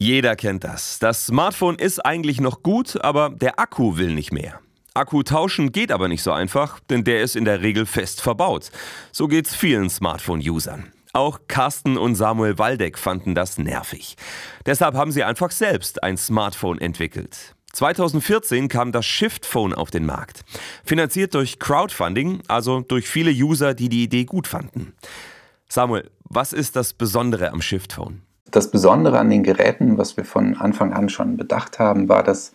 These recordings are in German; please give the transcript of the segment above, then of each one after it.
Jeder kennt das. Das Smartphone ist eigentlich noch gut, aber der Akku will nicht mehr. Akku tauschen geht aber nicht so einfach, denn der ist in der Regel fest verbaut. So geht's vielen Smartphone-Usern. Auch Carsten und Samuel Waldeck fanden das nervig. Deshalb haben sie einfach selbst ein Smartphone entwickelt. 2014 kam das Shift Phone auf den Markt. Finanziert durch Crowdfunding, also durch viele User, die die Idee gut fanden. Samuel, was ist das Besondere am Shift Phone? Das Besondere an den Geräten, was wir von Anfang an schon bedacht haben, war, dass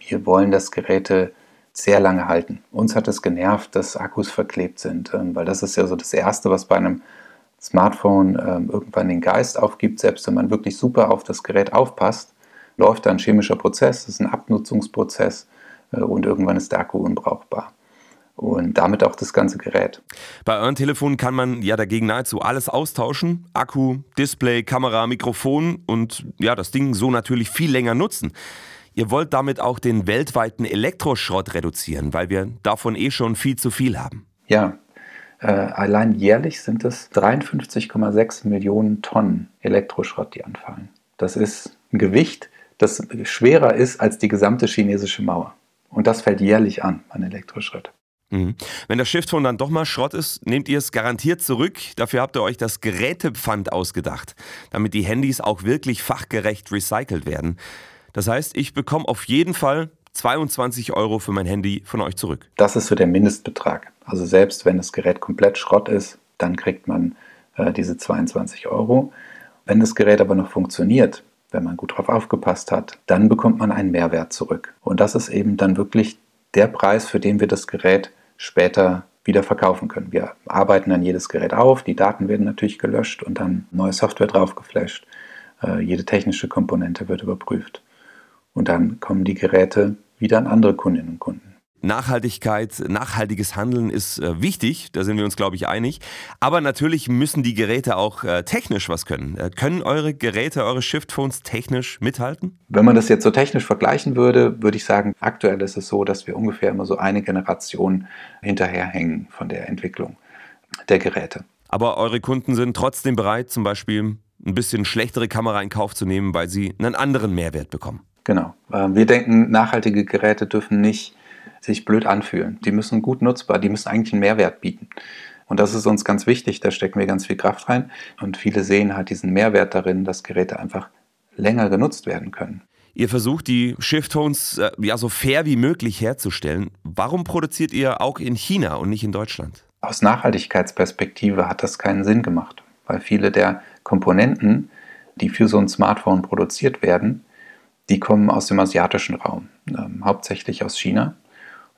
wir wollen, dass Geräte sehr lange halten. Uns hat es genervt, dass Akkus verklebt sind, ähm, weil das ist ja so das Erste, was bei einem Smartphone ähm, irgendwann den Geist aufgibt. Selbst wenn man wirklich super auf das Gerät aufpasst, läuft da ein chemischer Prozess, das ist ein Abnutzungsprozess äh, und irgendwann ist der Akku unbrauchbar und damit auch das ganze Gerät. Bei euren Telefonen kann man ja dagegen nahezu alles austauschen. Akku, Display, Kamera, Mikrofon und ja, das Ding so natürlich viel länger nutzen. Ihr wollt damit auch den weltweiten Elektroschrott reduzieren, weil wir davon eh schon viel zu viel haben. Ja, äh, allein jährlich sind es 53,6 Millionen Tonnen Elektroschrott, die anfallen. Das ist ein Gewicht, das schwerer ist als die gesamte chinesische Mauer. Und das fällt jährlich an, an Elektroschrott. Mhm. Wenn das Shiftphone dann doch mal Schrott ist, nehmt ihr es garantiert zurück. Dafür habt ihr euch das Gerätepfand ausgedacht, damit die Handys auch wirklich fachgerecht recycelt werden. Das heißt, ich bekomme auf jeden Fall 22 Euro für mein Handy von euch zurück. Das ist so der Mindestbetrag. Also selbst wenn das Gerät komplett Schrott ist, dann kriegt man äh, diese 22 Euro. Wenn das Gerät aber noch funktioniert, wenn man gut drauf aufgepasst hat, dann bekommt man einen Mehrwert zurück. Und das ist eben dann wirklich der Preis, für den wir das Gerät später wieder verkaufen können. Wir arbeiten dann jedes Gerät auf, die Daten werden natürlich gelöscht und dann neue Software drauf geflasht. Äh, jede technische Komponente wird überprüft. Und dann kommen die Geräte wieder an andere Kundinnen und Kunden. Nachhaltigkeit, nachhaltiges Handeln ist äh, wichtig, da sind wir uns, glaube ich, einig. Aber natürlich müssen die Geräte auch äh, technisch was können. Äh, können eure Geräte, eure Shiftphones technisch mithalten? Wenn man das jetzt so technisch vergleichen würde, würde ich sagen, aktuell ist es so, dass wir ungefähr immer so eine Generation hinterherhängen von der Entwicklung der Geräte. Aber eure Kunden sind trotzdem bereit, zum Beispiel ein bisschen schlechtere Kamera in Kauf zu nehmen, weil sie einen anderen Mehrwert bekommen. Genau. Ähm, wir denken, nachhaltige Geräte dürfen nicht sich blöd anfühlen. Die müssen gut nutzbar, die müssen eigentlich einen Mehrwert bieten. Und das ist uns ganz wichtig, da stecken wir ganz viel Kraft rein. Und viele sehen halt diesen Mehrwert darin, dass Geräte einfach länger genutzt werden können. Ihr versucht die Shift-Tones äh, ja so fair wie möglich herzustellen. Warum produziert ihr auch in China und nicht in Deutschland? Aus Nachhaltigkeitsperspektive hat das keinen Sinn gemacht, weil viele der Komponenten, die für so ein Smartphone produziert werden, die kommen aus dem asiatischen Raum, ähm, hauptsächlich aus China.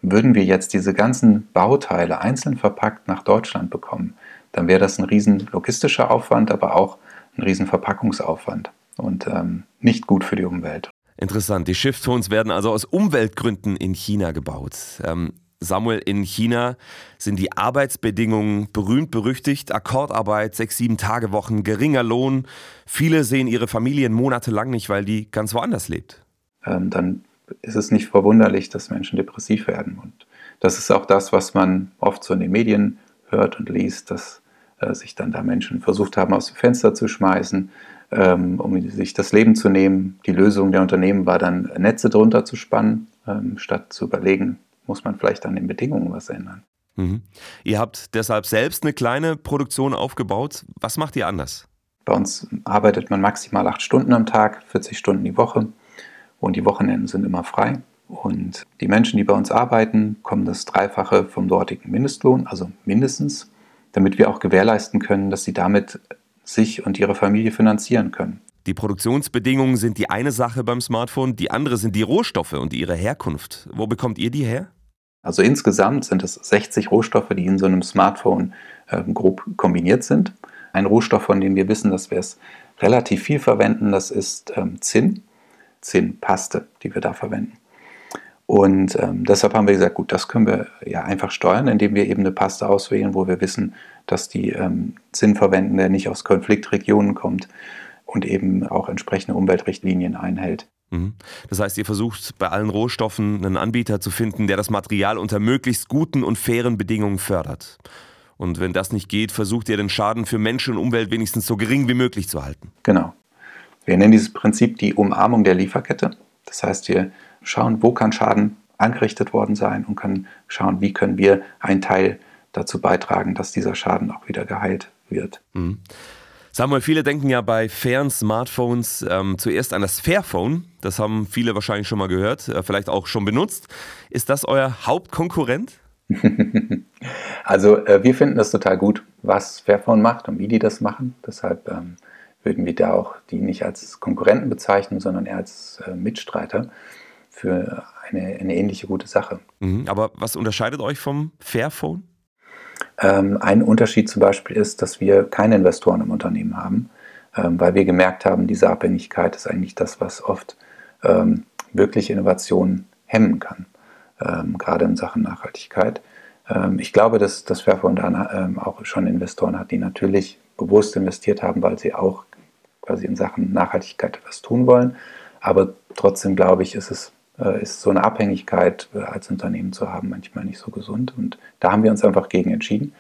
Würden wir jetzt diese ganzen Bauteile einzeln verpackt nach Deutschland bekommen, dann wäre das ein riesen logistischer Aufwand, aber auch ein riesen Verpackungsaufwand und ähm, nicht gut für die Umwelt. Interessant. Die Shift-Tones werden also aus Umweltgründen in China gebaut. Ähm, Samuel, in China sind die Arbeitsbedingungen berühmt berüchtigt. Akkordarbeit, sechs, sieben Tage Wochen, geringer Lohn. Viele sehen ihre Familien monatelang nicht, weil die ganz woanders lebt. Ähm, dann ist es nicht verwunderlich, dass Menschen depressiv werden. Und das ist auch das, was man oft so in den Medien hört und liest, dass äh, sich dann da Menschen versucht haben, aus dem Fenster zu schmeißen, ähm, um sich das Leben zu nehmen. Die Lösung der Unternehmen war dann, Netze drunter zu spannen, ähm, statt zu überlegen, muss man vielleicht an den Bedingungen was ändern. Mhm. Ihr habt deshalb selbst eine kleine Produktion aufgebaut. Was macht ihr anders? Bei uns arbeitet man maximal acht Stunden am Tag, 40 Stunden die Woche und die Wochenenden sind immer frei. Und die Menschen, die bei uns arbeiten, kommen das Dreifache vom dortigen Mindestlohn, also mindestens, damit wir auch gewährleisten können, dass sie damit sich und ihre Familie finanzieren können. Die Produktionsbedingungen sind die eine Sache beim Smartphone, die andere sind die Rohstoffe und ihre Herkunft. Wo bekommt ihr die her? Also insgesamt sind es 60 Rohstoffe, die in so einem Smartphone äh, grob kombiniert sind. Ein Rohstoff, von dem wir wissen, dass wir es relativ viel verwenden, das ist ähm, Zinn. Zinnpaste, die wir da verwenden. Und ähm, deshalb haben wir gesagt, gut, das können wir ja einfach steuern, indem wir eben eine Paste auswählen, wo wir wissen, dass die ähm, Zinn verwenden, der nicht aus Konfliktregionen kommt und eben auch entsprechende Umweltrichtlinien einhält. Mhm. Das heißt, ihr versucht bei allen Rohstoffen einen Anbieter zu finden, der das Material unter möglichst guten und fairen Bedingungen fördert. Und wenn das nicht geht, versucht ihr den Schaden für Mensch und Umwelt wenigstens so gering wie möglich zu halten. Genau. Wir nennen dieses Prinzip die Umarmung der Lieferkette. Das heißt, wir schauen, wo kann Schaden angerichtet worden sein und können schauen, wie können wir einen Teil dazu beitragen, dass dieser Schaden auch wieder geheilt wird. Mhm. Samuel, viele denken ja bei fairen Smartphones ähm, zuerst an das Fairphone. Das haben viele wahrscheinlich schon mal gehört, äh, vielleicht auch schon benutzt. Ist das euer Hauptkonkurrent? also äh, wir finden das total gut, was Fairphone macht und wie die das machen. Deshalb ähm, würden wir da auch die nicht als Konkurrenten bezeichnen, sondern eher als äh, Mitstreiter für eine, eine ähnliche gute Sache. Mhm, aber was unterscheidet euch vom Fairphone? Ähm, ein Unterschied zum Beispiel ist, dass wir keine Investoren im Unternehmen haben, ähm, weil wir gemerkt haben, diese Abhängigkeit ist eigentlich das, was oft ähm, wirklich Innovationen hemmen kann, ähm, gerade in Sachen Nachhaltigkeit. Ähm, ich glaube, dass das Fairphone da ähm, auch schon Investoren hat, die natürlich bewusst investiert haben, weil sie auch quasi in Sachen Nachhaltigkeit etwas tun wollen. Aber trotzdem glaube ich, ist es äh, ist so eine Abhängigkeit äh, als Unternehmen zu haben manchmal nicht so gesund. Und da haben wir uns einfach gegen entschieden,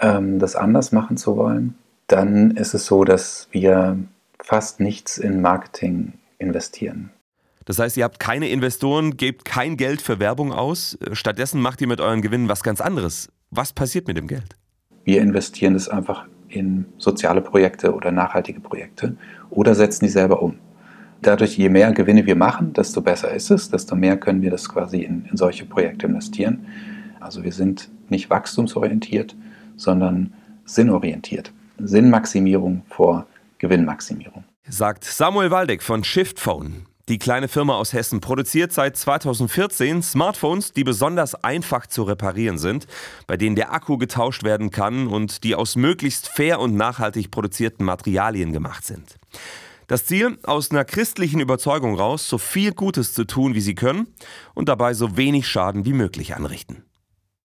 ähm, das anders machen zu wollen. Dann ist es so, dass wir fast nichts in Marketing investieren. Das heißt, ihr habt keine Investoren, gebt kein Geld für Werbung aus. Stattdessen macht ihr mit euren Gewinnen was ganz anderes. Was passiert mit dem Geld? Wir investieren es einfach in soziale Projekte oder nachhaltige Projekte oder setzen die selber um dadurch, je mehr Gewinne wir machen, desto besser ist es, desto mehr können wir das quasi in, in solche Projekte investieren. Also wir sind nicht wachstumsorientiert, sondern sinnorientiert. Sinnmaximierung vor Gewinnmaximierung. Sagt Samuel Waldeck von Shiftphone. Die kleine Firma aus Hessen produziert seit 2014 Smartphones, die besonders einfach zu reparieren sind, bei denen der Akku getauscht werden kann und die aus möglichst fair und nachhaltig produzierten Materialien gemacht sind. Das Ziel, aus einer christlichen Überzeugung raus, so viel Gutes zu tun, wie sie können und dabei so wenig Schaden wie möglich anrichten.